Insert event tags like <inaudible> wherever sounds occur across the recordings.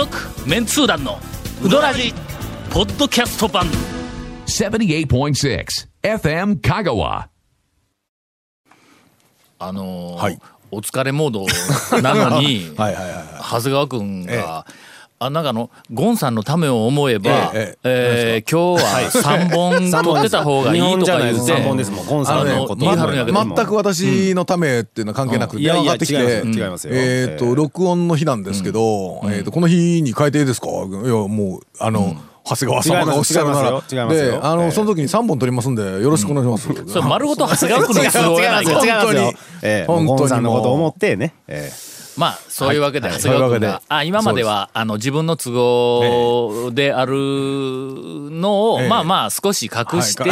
続メンツー団のウドラジポッドキャスト版。78.6 FM Kagawa. あのーはい。お疲れモードなのに <laughs> はいはいはいはい。長谷川君が、あなんのゴンさんのためを思えば、ええー今日は3本取ってた方がいいとか言って3本ですもんゴンさんのこと言い張るんやけど全く私のためっていうのは関係なく電話かかってきてえっとえー。録音の日なんですけどえっとこの日に変えていいですか？いやもうあの長谷川様がおっしゃるなら。であええ。のその時に3本取りますんでよろしくお願いします。それ丸ごと長谷川君の都合本当に。ええ。本当にゴンさんのことを思ってね。ええまあそういうわけではい。いうわけで。があ今まではあの自分の都合であるのをええ。まあまあ少し隠して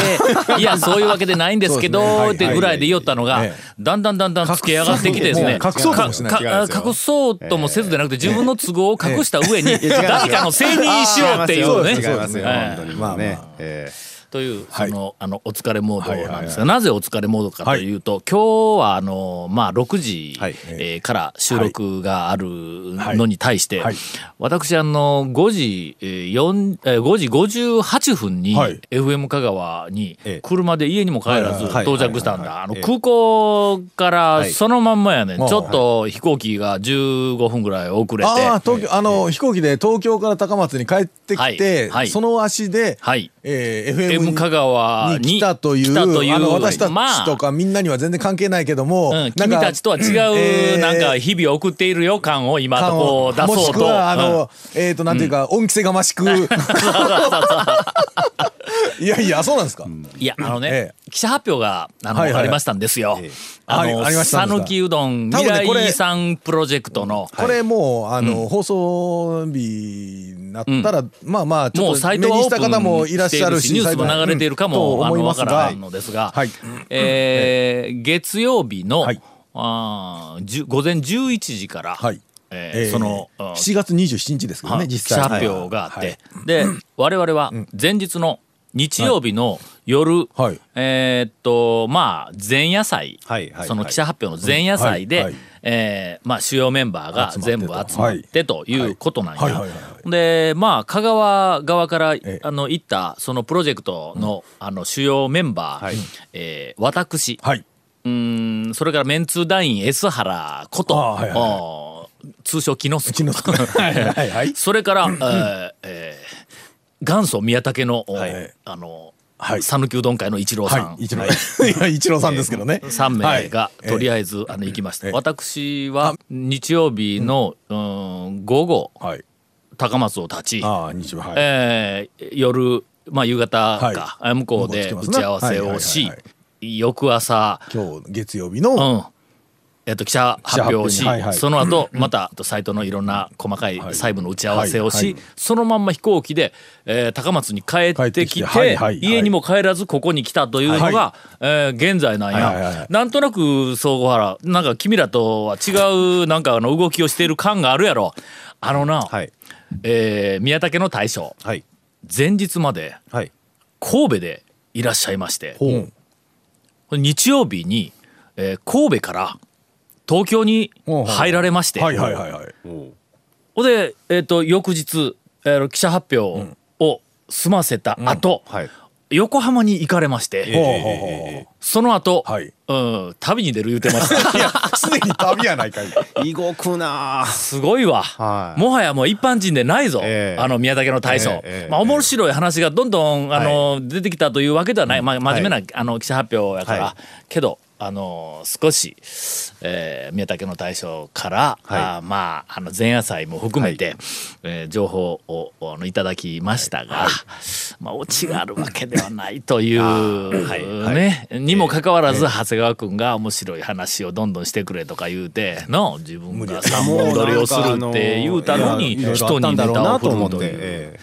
い。<laughs> やそういうわけでないんですけそうですね。ってぐらいで言おったのがええだんだんだんだんつけ上がってきてですね。隠そうともせずでなくて自分の都合を隠した上に誰かのせいにしようっていうね。違います。よええ。本当に。まあまあというそはい。のあのお疲れモードなんですがはいなぜお疲れモードかというと今日はあのまあ6時はい。えーから収録があるのに対してはい。私あの5時えー4えー5時58分にはい。FM 香川にええ。車で家にも帰らずはいはい到着したんだ。空港からい。そのまんまやねちょっと飛行機が15分ぐらい遅れて。ああ東京あの飛行機で東京から高松に帰ってきはい。てはい。その足ではい。えー M FM 香川にに来たという来たという。あの私たまあちとかみんなには全然関係ないけども、うん、なんか君たちとは違う、えーなんか日々を送っている予感を今とこう出もしくそうと。はあの、うん。えっ、となんていうか、恩着せがましく。いやいやそうなんですか、いや、あのね、え記者発表があの、はいはい。はいありましたんですよ。あの、讃岐うどん未来遺産プロジェクトの、これもうあの、放送日になったら、まあまあちょっともうサイ目にした方もいらっしゃるしニュースも流れているかも、うあのわ思いますが。からんのですが、はい。えー月曜日の、はい。あ午前11時から、はい。ええーーその、うん7月27日ですけどねはい。実際。記者発表があって、はい。で我々は前日の日曜日の夜、はい。えーっとまあ前夜祭、はいはいその記者発表の前夜祭で、はいはいえーまあ、主要メンバーが全部集まってということなんや。でまあ香川側からえあの行ったそのプロジェクトの,、あの主要メンバー、はい。えー私、はい、うーんそれからメンツー団員 S 原こと、通称木之助。<laughs> それから、えーえー元祖宮武の、おはい。あのはい。讃岐うどん会の一郎さん、はい。一郎。<laughs> 一郎さんですけどね、3名がはい。とりあえず、あの行きました、ええ私は日曜日の、うん。午後はい。高松を立ち、ああ日曜はい、えー夜、まあ、夕方はい。か、向こうで打ち合わせをしはいはいはい翌朝、今日月曜日の、うんえっと、記者発表をし、はいはい。その後またサイトのいろんな細かい細部の打ち合わせをし、はいはい。そのまんま飛行機で、えー高松に帰ってきて家にも帰らずここに来たというのが、はえー現在なんや、はいはいはい。なんとなく総合原なんか君らとは違うなんかあの動きをしている感があるやろ。あのな、はい。えー宮武の大将はい。前日まではい。神戸でいらっしゃいまして日曜日に、えー神戸から東京に入られまして、はいはいはいはい。ほんで、えー、と翌日、えー記者発表を済ませた後、はい。横浜に行かれまして、ほうほうほうほうその後、はい。うん旅に出る言うてました。<laughs> いやすでに旅やないかい。動くなあ。すごいわ、はい。もはやもう一般人でないぞ、ええあの宮武の大将、ええええまあ、面白い話がどんどんあの、出てきたというわけではない、まあ、真面目な、あの記者発表やから、はけどあの少し、えー宮武の大将から、はい。あまああの前夜祭も含めて、えー情報をあのいただきましたが、まあオチがあるわけではないという、はい。ね、にもかかわらず、長谷川君が面白い話をどんどんしてくれとか言うての自分が三本撮りをするって言うたのに人にネタを振なと思ってるという。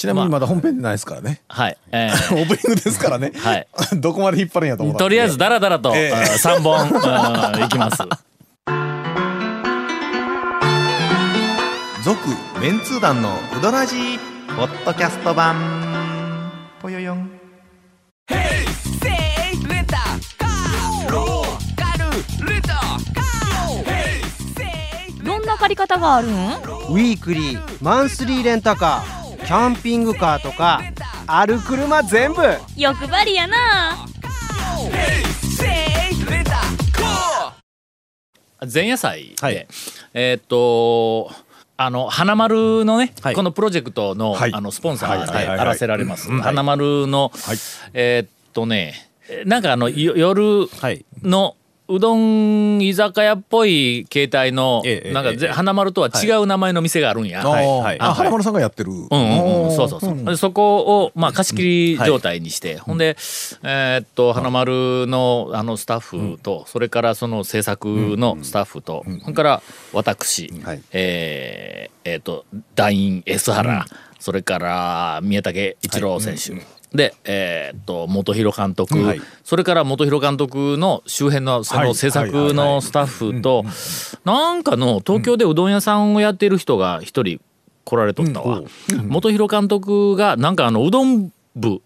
えちなみにまだ本編でないですからね。はい、えー。<laughs> オープニングですからね、はい。<laughs> どこまで引っ張るんやと思ったとりあえずダラダラと、ええ。あ3本あ <laughs> いきます。続メンツー団のウドラジーポッドキャスト版。ぽよよん。どんな借り方があるん？ウィークリーマンスリーレンタカーキャンピングカーとかある車全部。欲張りやな。前夜祭で、はい。えーっとあの花丸のね、はい。このプロジェクトの,、はい。あのスポンサーであらせられます、花丸の、えーっとねなんかあのよ夜はい。のうどん居酒屋っぽい形態の、ええなんか花丸とは違う名前の店があるんや。あはい。ーあはい。はい。花丸さんがやってる。うんうんうん、そうそうそう。でそこを、まあ、貸し切り状態にして、ほんで、えーっと、花丸の、あの、スタッフと、それからその制作のスタッフと、それから私、はい。えっと、団員 S 原、それから宮武一郎選手。で、えーっと、元弘監督、はい。それから元弘監督の周辺のそはいの制作のスタッフと、なんかの東京でうどん屋さんをやっている人が一人来られとったわ。元弘監督がなんかあのうどん部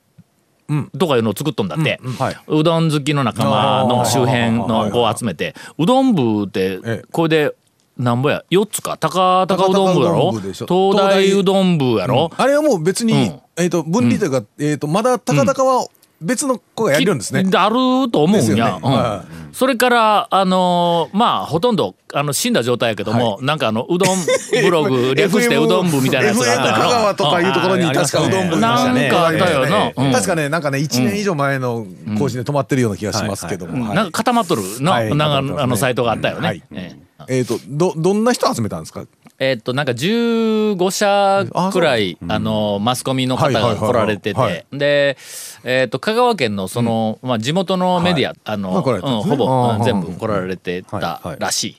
とかいうのを作っとんだって、はい。うどん好きの仲間の周辺の子を集めて。うどん部ってええ。これでなんぼや？4つか？高高うどん部やろ？東大うどん部やろ、あれはもう別に、うん。えっ、と分離というか、えっ、とまだ高々は別の子がやりるんですね。きあると思うんや、ね。うん。はそれからあのーまあほとんどあの死んだ状態やけども、なんかあのうどんブログ略してうどん部みたいなやつがあった FM 香川とかいうところにうん確かうどん部。なんかあったよな。うん。確かねなんかね1年以上前の更新で止まってるような気がしますけども。はいなんか固まっとるの、はい。なんかあのサイトがあったよね。はい。えええっ、とどどんな人集めたんですか？えーっとなんか15社くらいあのマスコミの方が来られてはいはい。はい。てでえーっと香川県のそのまあ地元のメディアあのほぼ全部来られてたらしい。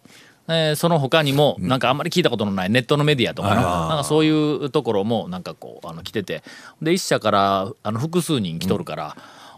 えーその他にもなんかあんまり聞いたことのないネットのメディアとかななんかそういうところもなんかこうあの来てて。で一社からあの複数人来とるから。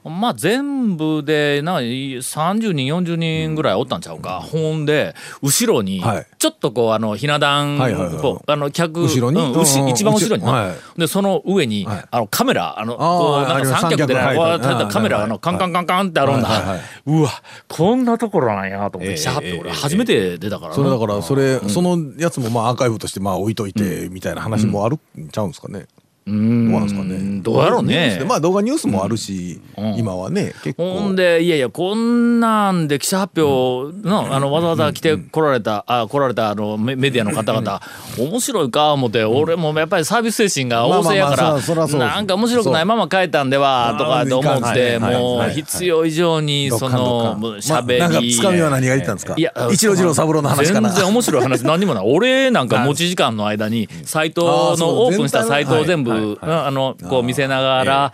まあ全部でなんか30人40人ぐらいおったんちゃうか、ほんで後ろにはい。ちょっとこうあのひな壇あの客後ろに？うん一番後ろに。な、はい。でその上に、はい。あのカメラあのこうなんか三脚ではいこう立てたカメラはいあのカンカンカンカンってあるんだ、はい。はうわこんなところなんやと思ってええシャーってええ俺初めて出たからな。それだからそれ、そのやつもまあアーカイブとしてまあ置いといてみたいな話もあるんちゃうんですかね。どうなんですかね。どうやろうね。まあ動画ニュースもあるし、今はね結構。ほんでいやいやこんなんで記者発表の,、あのわざわざ来て来られた、あ来られたあのメメディアの方々、面白いか思って、俺もやっぱりサービス精神が旺盛やから、まあまあまあなんか面白くないまま帰ったんではとかと思って、もう必要以上にそのどっかんどっかんしゃべり、まあなんかつかみは何が言ったんですか？いや一郎次郎三郎の話かな。全然面白い話何にもない。俺なんか持ち時間の間にサイトのオープンしたサイトを全部あのこう見せながら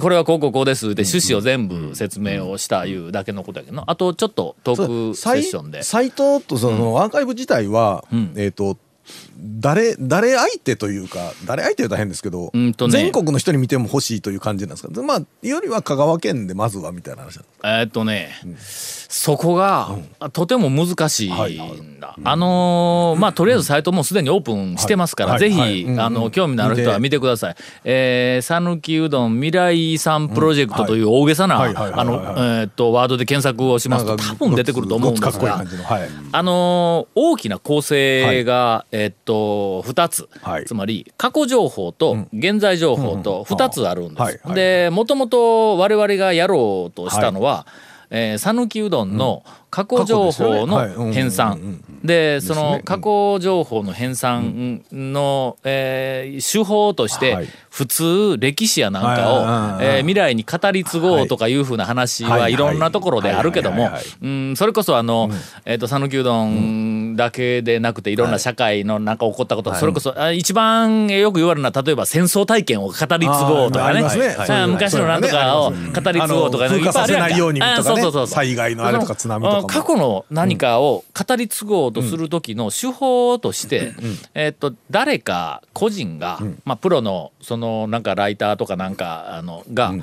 これはこうこうこうですって趣旨を全部説明をしたいうだけのことやけどなあとちょっとトークセッションで。サイトとそのアーカイブ自体は、ん。えっ、と誰誰相手というか誰相手は大変ですけど、ね。全国の人に見ても欲しいという感じなんですか？まあよりは香川県でまずはみたいな話えーっとね、そこが、とても難しいんだ。あのーまあとりあえずサイトもすでにオープンしてますから、はいぜひ、はいうんうん。あの興味のある人は見てください。えー讃岐うどん未来遺産プロジェクトという大げさなワードで検索をしますと多分出てくると思うんですがあのー大きな構成が、えっと2つ、はい。つまり過去情報と現在情報と2つあるんです。はいはい。でもともと我々がやろうとしたのはえー讃岐、うどんの過去情報の編うん纂でその過去情報の編纂の、えー手法として、はい。普通歴史やなんかを、はいえー未来に語り継ごうとかいうふうな話はいはい。ろんなところであるけどもはいはいはいはい。うんそれこそあの、えっ、と讃岐うどんだけでなくていろんな社会のなんか起こったこと、それこそあ一番よく言われるのは例えば戦争体験を語り継ごうとかね。昔のなんとかを語り継ごうとかあの風化させないようにとかそうそうそう災害のあれとか津波とか過去の何かを語り継ごうとする時の手法として、えっと誰か個人が、まあプロのそのなんかライターとかなんかあのが、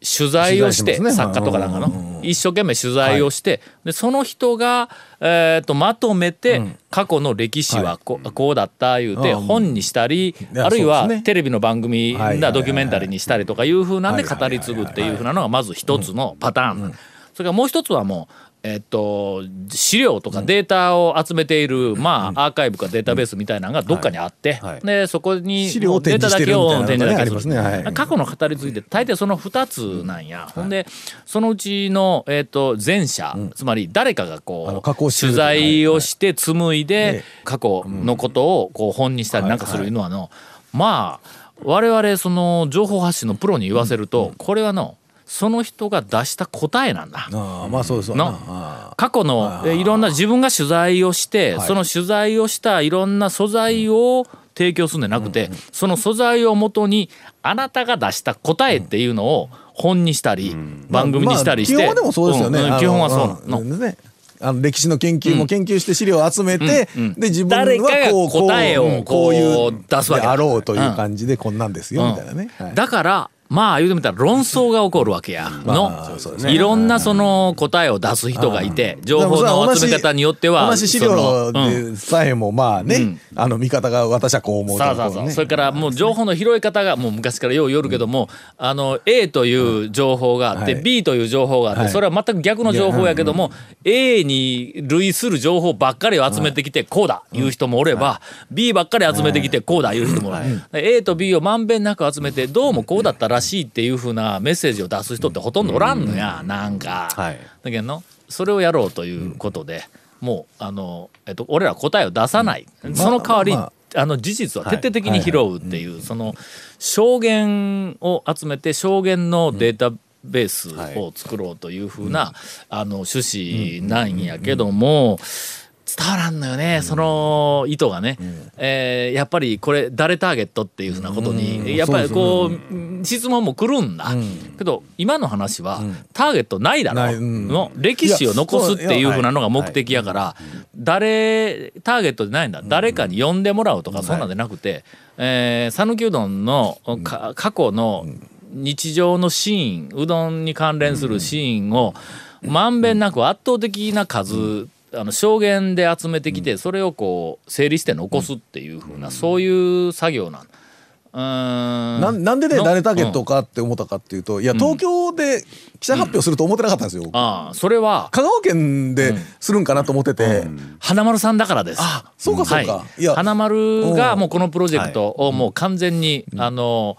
取材をして、ね。作家とかなんかの、一生懸命取材をして、でその人が、えー、とまとめて、過去の歴史はこ,、うこうだった言うて、うん。本にしたり、いやあるいはね。テレビの番組はいはいはいだドキュメンタリーにしたりとかいうふうなんではい語り継ぐっていうふうなのがまず一つのパターン。それからもう一つはもうえっと資料とかデータを集めている、まあアーカイブかデータベースみたいなのがどっかにあって、はい。でそこに資料をデータだけを展示だけする過去の語り継いで大抵その2つなんや、ほんでそのうちの、えっと前者、つまり誰かがあこう取材をして紡いでええ過去のことをこう本にしたりなんかするのはの、まあ我々その情報発信のプロに言わせると、これはのその人が出した答えなんだ。ああまあそうですわの過去のえいろんな自分が取材をして、その取材をしたいろんな素材を提供するんじゃなくて、その素材をもとにあなたが出した答えっていうのを本にしたり、番組にしたりして、まあ基本はでもそうですよね。基本はそうなの。あの歴史の研究も研究して資料を集めて、で自分はこう答えをうんこういう出すわけあろうという感じでこんなんですよ、うんみたいなね。はい。だからまあ言うてみたら論争が起こるわけや。の、いろんなその答えを出す人がいて情報の集め方によっては同じ資そ料さえもまあね、うん。あの見方が私はこう思うとそうそうそう、それからもう情報の拾い方がもう昔からようよるけども、あの A という情報があって、はい。B という情報があって、はい。それは全く逆の情報やけども、A に類する情報ばっかりを集めてきてこうだいう人もおれば、B ばっかり集めてきてこうだいう人もおる、A と B をまんべんなく集めてどうもこうだったらしいっていうふうなメッセージを出す人ってほとんどおらんのや、なんか。はい。だけどのそれをやろうということで、もうあの、えっと、俺ら答えを出さない、その代わりに、まあの事実は徹底的に拾うっていう、その証言を集めて証言のデータベースを作ろうというふうな、あの趣旨なんやけども。伝わらんのよね、その意図がね、えーやっぱりこれ誰ターゲットっていうふうなことに、うん。やっぱりこう、質問も来るんだ、けど今の話は、ターゲットないだろ、の歴史を残すっていうふうなのが目的やから、誰ターゲットでないんだ、誰かに呼んでもらうとか、そんなんじゃなくてえー讃岐、うどんのか過去の日常のシーンうどんに関連するシーンをまんべんなく圧倒的な数、あの証言で集めてきてそれをこう整理して残すっていうふうな、そういう作業なんうーん。なんなんでねの誰ターゲットかって思ったかっていうといや東京で記者発表すると思ってなかったんですよ。ああそれは香川県でするんかなと思ってて、花丸さんだからです。あそうかそうか。はい。いや。花丸がもうこのプロジェクトをもう完全に、あの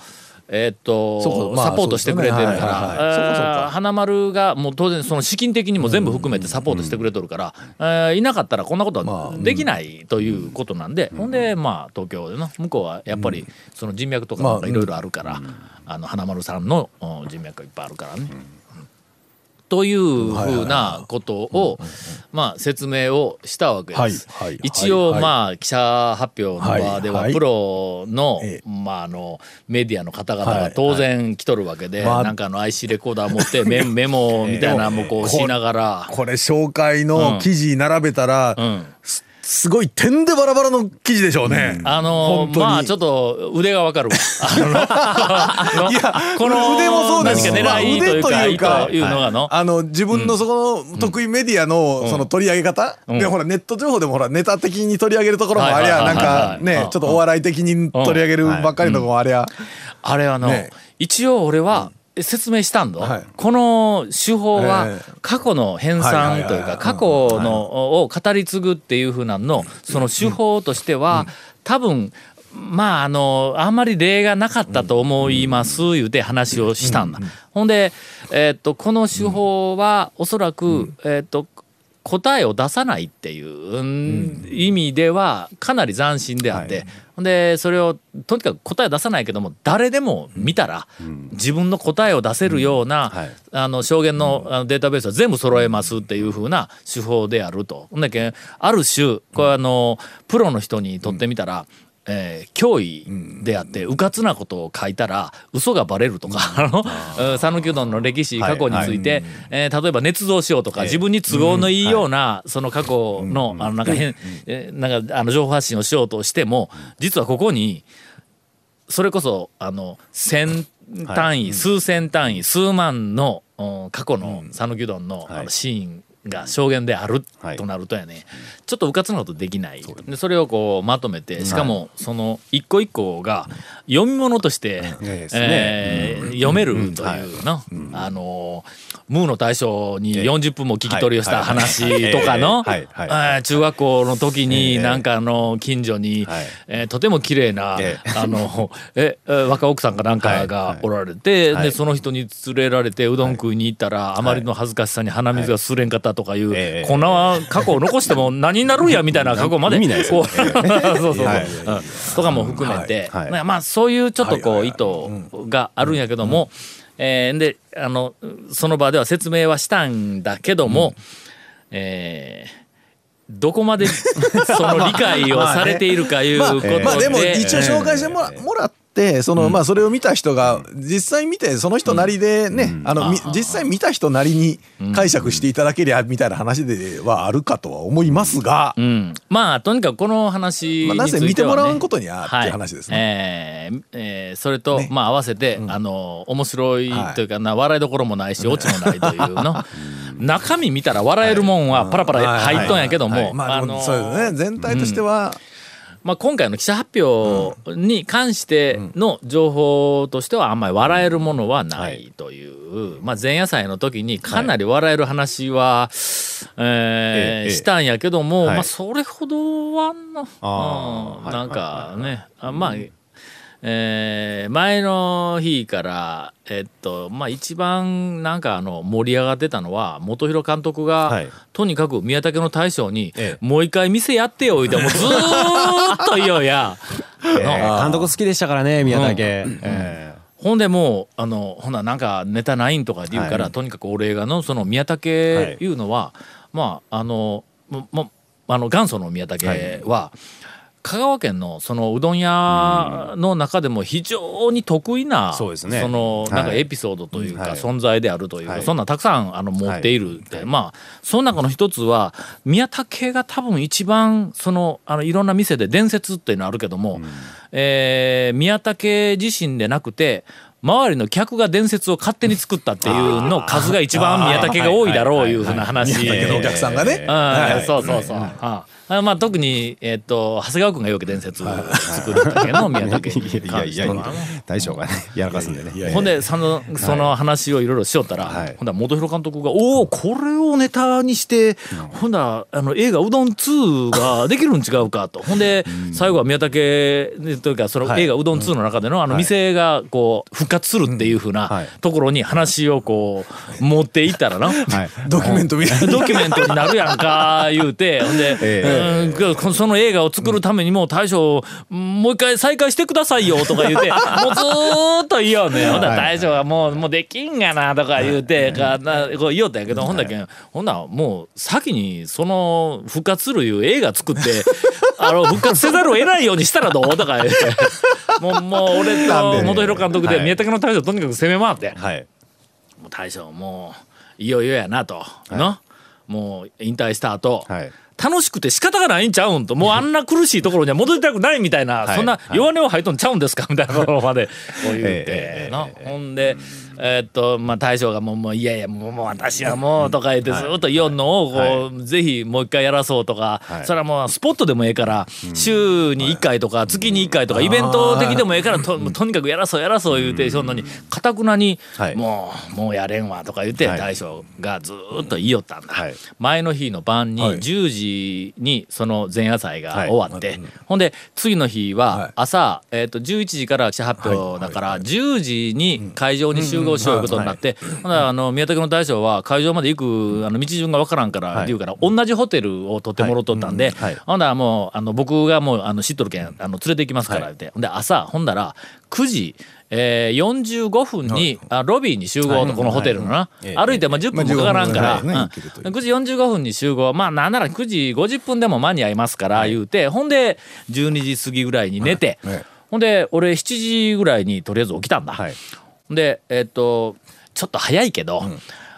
えーっと、まあサポートしてくれてるから、はいはい花丸がもう当然その資金的にも全部含めてサポートしてくれとるから、えーいなかったらこんなことはできないということなんで、ほんでまあ東京での向こうはやっぱりその人脈とかいろいろあるから、あの花丸さんのうん人脈がいっぱいあるからね。というふうなことを、まあ、説明をしたわけです。一応、はい。まあ記者発表の場では、はいプロの,、えまあ、あのメディアの方々はいが当然来とるわけで、まあなんかあの IC レコーダー持ってメ <laughs> メモみたいなのもこうしながら。これ紹介の記事並べたら、うんすすごい点でバラバラの記事でしょうね。あの本当に。まあちょっと腕がわかるわ。<laughs> いやこの腕もそうです。何か狙いというか、まあ腕というか意図いうのがの、あの自分のそこの得意メディアのその取り上げ方、ん。でほらネット情報でもほらネタ的に取り上げるところもありゃなんかねうん。ちょっとお笑い的に取り上げるばっかりのとこもありゃ。あれはの、ね。一応俺は説明したんだ、はい。この手法はええ。過去の編纂というか過去のを語り継ぐっていうふうなのその手法としては多分まああのあんまり例がなかったと思います言うて話をしたんだ。ほんで、えっとこの手法はおそらく、えっと答えを出さないっていう、うん意味ではかなり斬新であって、ほん。でそれをとにかく答え出さないけども誰でも見たら自分の答えを出せるような、はい。あの証言のデータベースは全部揃えますっていう風な手法であると。だけある種これあのプロの人にとってみたら、えー脅威であってうかつなことを書いたら嘘がバレるとか讃岐うどんの歴史過去について、えー例えば捏造しようとか、自分に都合のいいような、その過去のあのなんか変、えーなんかあの情報発信をしようとしても実はここにそれこそあの千単位、数千単位数万のうん過去の讃岐うどんの,、あのシーンが証言であるはい。となるとやね、ちょっとうかつなことできない。でそれをこうまとめてしかもその一個一個が読み物として、<laughs> えー読めるというの、あのムーの大将に40分も聞き取りをした話とかの中学校の時えにえなんかあの近所にはい。えーとても綺麗なえあのええ若奥さんかなんかがおられてはい。でその人に連れられてうどん食いに行ったらあまりの恥ずかしさに鼻水がすれんかったとかいうええ。こんな過去を残しても何になるんやみたいな過去まで。意味ないですよこう <laughs> そうそうそう。はい。うん。とかも含めて。はい。はい。まあまあそういうちょっとこう意図があるんやけどもえーであのその場では説明はしたんだけどもえーどこまでその理解をされているかいうまあことで。<laughs> まあでも一応紹介してもらもらってそのまあそれを見た人が実際見てその人なりでねあのみ実際見た人なりに解釈していただけりゃみたいな話ではあるかとは思いますが。うん、まあとにかくこの話については、ね。見てもらうことにはっていうはい話ですね。えーえーそれと、まあ合わせて、あの面白いはいというかな笑いどころもないしオチもないというの。<laughs> 中身見たら笑えるもんはパラパラ入っとんやけども、まあでものそうですね。全体としてはまあ、今回の記者発表に関しての情報としてはあんまり笑えるものはないという、まあ、前夜祭の時にかなり笑える話は、えしたんやけども、はい。まあ、それほどはな,、んなんかね、あまあえー前の日から、えっとまあ、一番なんかあの盛り上がってたのは本広監督が、はい。とにかく宮武の大将に、ええ。もう一回店やってよ」言うてもうずーっと言おうや。<laughs> えー。監督好きでしたからね宮武。えほんでもうあのほななんかネタないんとかって言うから、はい。とにかく俺がのその宮武い。うのは、まああのももあの元祖の宮武は、香川県のそのうどん屋の中でも非常に得意な、そうですね。のなんかはいエピソードというか、はい。存在であるというか、はい。そんなんたくさんあの持っているって、まあその中の一つは宮武が多分一番そのあのいろんな店で伝説っていうのあるけども、えー宮武自身でなくて周りの客が伝説を勝手に作ったっていうの数が一番宮武が多いだろういうふうな話。宮武のお客さんがね。そうそうそう。ああまあ特にえっと長谷川君がよく伝説作るだけの宮武にーいやいやいや大将がね。やらかすんでね。ほんでそのその話をいろいろしよったら、はい。ほんだら本広監督が「おおこれをネタにして、ほんだらあの映画「うどん2」ができるん違うかと。ほんで最後は宮武というかそのはい。映画「うどん2」の中でのあの店がこう復活するっていうふうなはい。ところに話をこう持っていったらな。はい。ドキュメントみたいな。ドキュメントになるやんか言うて。ほんで、えうんその映画を作るためにも大将もう一回再開してくださいよとか言うて <laughs> もうずーっと言いようねほんだら大将がもうもうできんがなとか言うてかなこう言おったんやけどほんだけんほんならもう先にその復活するいう映画作ってあの復活せざるを得ないようにしたらどうとか言うて。もうもう俺と本広監督ではい宮武の大将とにかく攻め回って。はい。もう大将もういよいよやなと、のもう引退した後、はい楽しくて仕方がないんちゃうんと。もう <laughs> あんな苦しいところには戻りたくないみたいな、はい。そんな弱音を吐いとんちゃうんですか？みたいなところまで。言うて。ほんで、えーっとまあ大将がもうもういやいやもうもう私はもうとか言ってずっと言おんのをこう、ぜひもう一回やらそうとか、はい。それはもうスポットでもええから、週に1回とか月に1回とかイベント的でもええからととにかくやらそうやらそう言うてそんなにかたくなに、はい。もうもうやれんわとか言ってはい。大将がずーっと言いよったんだ、はい。前の日の晩にはい。10時にその前夜祭がはい。終わって、ほんで次の日はい。は朝、えー、と11時から記者発表だから10時に会場に集合しよういうことになって、ほんならあの宮武の大将は会場まで行くあの道順がわからんからはい。言うから、同じホテルを取ってもろとったんで、ほんならもうあの僕がもうあの知っとるけんあの連れて行きますからって、で朝ほんだら9時えー、45分に、あロビーに集合と、このホテルのな、ええ。歩いてまあ10分もかからんから、まあ15分ぐらいねうん。行けるという。9時45分に集合。まあなんなら9時50分でも間に合いますから言うて、ほんで12時過ぎぐらいに寝て、ほんで俺7時ぐらいにとりあえず起きたんだ、でえっとちょっと早いけど、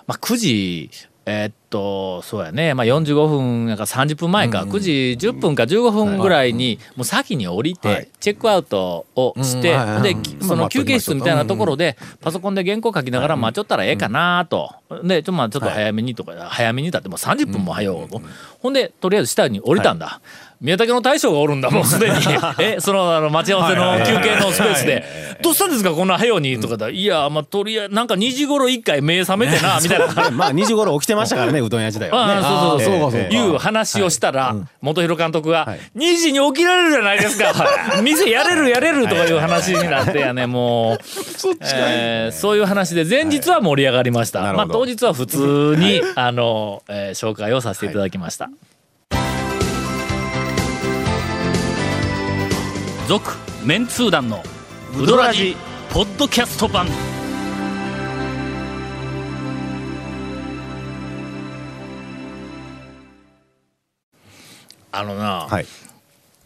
まあ9時えっとそうやね、まあ、45分やから30分前か、9時10分か15分ぐらいにもう先に降りて、はい。チェックアウトをして、でうんその休憩室みたいなところででパソコンで原稿書きながら待ちよったらええかなと、でちょ,、まあ、ちょっと早めにとか、早めにだってもう30分も早うと、ほんでとりあえず下に降りたんだ、宮武の大将がおるんだもう <laughs> すでに。えそのあの待ち合わせの休憩のスペースで「どうしたんですかこんな早うに」とかだ「いやまあとりあえずなんか2時頃一回目覚めてな」みたいな。<laughs> まあ2時頃起きてましたからねうどん屋時代はね。ああそうそうそう。そういう話をしたら、元弘監督が、2時に起きられるじゃないですか、<laughs> 店やれるやれるとかいう話になってやねもう。<laughs> えーそういう話で前日は盛り上がりました、まあ、当日は普通に、あの、えー紹介をさせていただきました。続、メンツー団のウドラジポッドキャスト版。あのな、はい。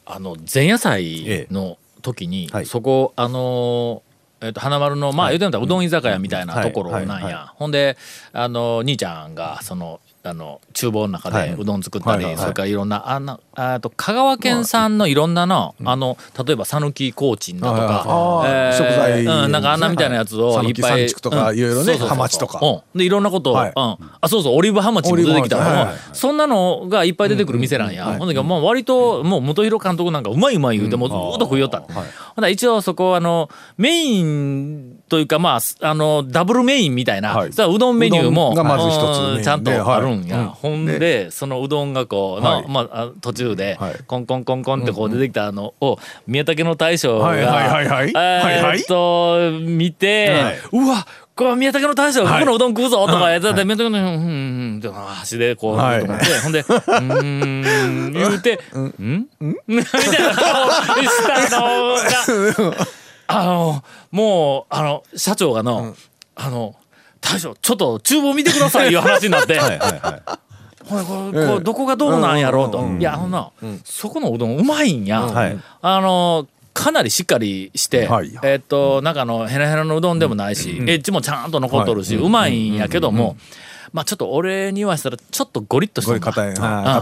あの前夜祭の時に、はい。そこあのーえっと花丸のまあ言うてみたらうどん居酒屋みたいなはい。ところなんや、ほんであの兄ちゃんがそのあの厨房の中はい。でうどん作ったり、それからいろんなあんなあと香川県産のいろんなの、あの例えば讃岐コーチンだとか、えー食材うん、なんかあんなみたいなやつをはいいっぱい、讃岐とかうんいろいろねハマチとか。うん、でいろんなことを、はい。うん、あそうそうオリーブハマチも出てきたの、はそんなのがいっぱい出てくる店なんや、ほんでもう割ともう元弘監督なんかうまいうまい言うてもうずーっと食いよった、ほんなら一応そこあのメインというかまあすあのダブルメインみたいな、はい。うどんメニューもちゃんとあるんや、はいほんでそのうどんがこうの、はい。まああ途中ではい。コンコンコンコンってこう出てきたのを宮武の大将が、はいはいはいはい。えーっと見て、はい。うわこれ宮武の大将がここのうどん食うぞとかやってて、宮武のうんうんうんって足でこう、はい。ほんでうーん言うて「ん。ん?」<laughs> みたいな顔したのが <laughs> あのもうあの社長がの、あの大将ちょっと厨房見てくださいいう話になって。はいはいはい。ほらこれこうどこがどうなんやろうと、いやあのな、そこのうどんうまいんや、はい。あのかなりしっかりして、はい。えっとなんかあのヘラヘラのうどんでもないし、エッジもちゃんと残っとるし、うまいんやけども、まあちょっと俺にはしたらちょっとゴリッとしてる硬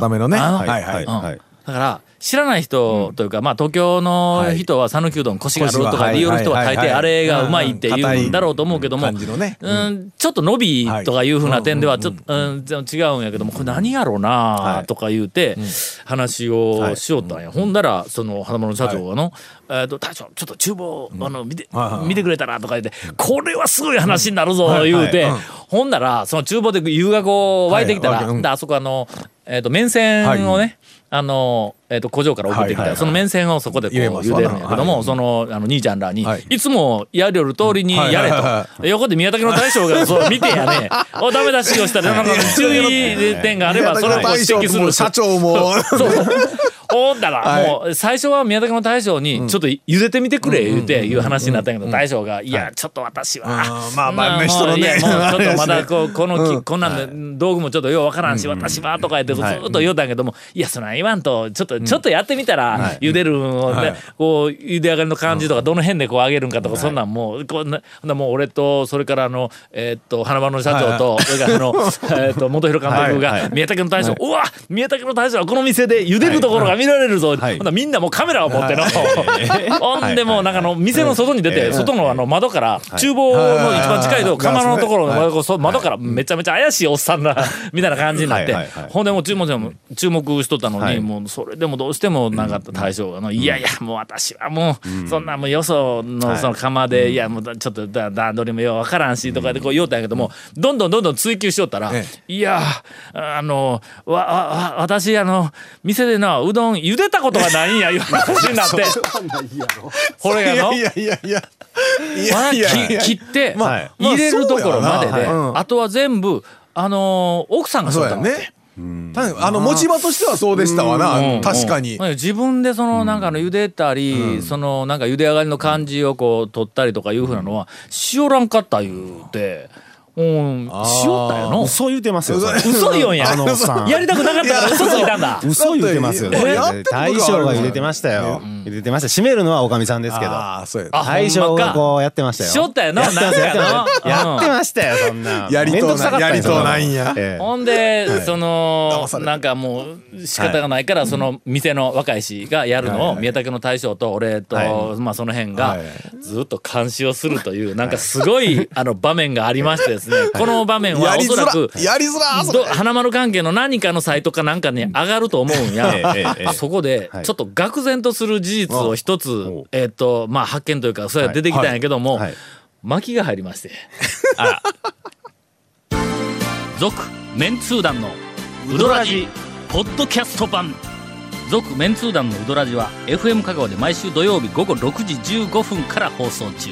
めのね。はいはいはい。うん。はいだから知らない人というか、まあ東京の人は讃岐うどんコシがあるとかコシは言う人は大はい。はい。はい。抵あれがうまいって言うんだろうと思うけども、感じのね。うん、ちょっと伸びとかいうふうな点ではちょっと、うん、違うんやけどもこれ何やろうなとか言うて話をしよったんや、ほんだらその花丸の社長がの「えー、と大将ちょっと厨房、あの見て、はいはい見てくれたら」とか言って「これはすごい話になるぞ」言うて、はいはい。ほんだらその厨房で湯がこう沸いてきたら、はいうん。であそこあの、えー、と麺線をね、あの、えー、と工場から送ってきた、その麺線をそこでこう茹でるんやけども、はい。そのあの兄ちゃんらに、はい。い、つもやりよる通りにやれと、横で宮武の大将が <laughs> そう見てやね。おダメ出しをしたらなんか注意点があればそれを指摘する。社長も。そう。ほんだら、はい。もう最初は宮武の大将にちょっと茹でてみてくれ言うていう話になったんやけど大将が「い。やちょっと私は。うんまあまあうん人のね。もうちょっとまだ <laughs> こうこのこんなんで道具もちょっとようわからんし私は」とか言ってずっと言うたんやけども「いやそない言わんとちょっとちょっとやってみたら茹でるんをねこう茹で上がりの感じとかどの辺でこう揚げるんかとかそんなんもうこんなもう俺とそれからあのえーっと花丸の社長とそれからあの <laughs> えーっと元弘監督が宮武の大将うわ宮武の大将はこの店で茹でるところが見られるぞはい。みんなもうカメラを持っての。<laughs> ほんでもうなんかあの店の外に出て外のあの窓から厨房の一番近いとこ釜のところの窓からめちゃめちゃ怪しいおっさんだみ <laughs> たいな感じになって。はい。はい。はい。ほんでもう注目注目しとったのはい。にもうそれでもどうしてもなんか大将がのいやいやもう私はもうそんなもうよそのその釜でいやもうちょっとだ段取りもようわからんしとかでこう言おうたんやけどもどんどんどんどん追求しよったらえいやあのわわわ私あの店でなうどん茹でたことがないんや <laughs> いう話になって。これがのいやいやいや。いやいや切ってまあ入れるところまででまあとは全部あのー奥さんがそうやねあの持ち場としてはそうでしたわうん。な確かに。うん。自分でそのなんかあの茹でたり、そのなんか茹で上がりの感じをこう取ったりとかいうふうなのはしおらんかった言うて。うん、しおったよの？嘘言うてますよ嘘言うんや。あのさん。やりたくなかったから嘘ついたんだ。嘘言うてますよ大将が茹でてましたよ。茹でてました。締めるのはおかみさんですけど。ああそうやあ大将がこうやってましたよ。しおったよな。やってましたよそんな。やりとうないんやええ。ほんで、そのなんかもう仕方がないから、その店の若い氏がやるのを宮武の大将と俺と、はまあその辺がはい。ずっと監視をするというなんかすごいあの場面がありましてですね、<laughs> この場面はおそらく、やりづらど花丸関係の何かのサイトかなんかに上がると思うんや、そこではい。ちょっと愕然とする事実を一つ、おえっ、とまあ発見というかそれが出てきたんやけども、巻きが入りまして。<laughs> 続メンツー団のウドラジポッドキャスト版。続メンツー団のウドラジは FM 香川で毎週土曜日午後6時15分から放送中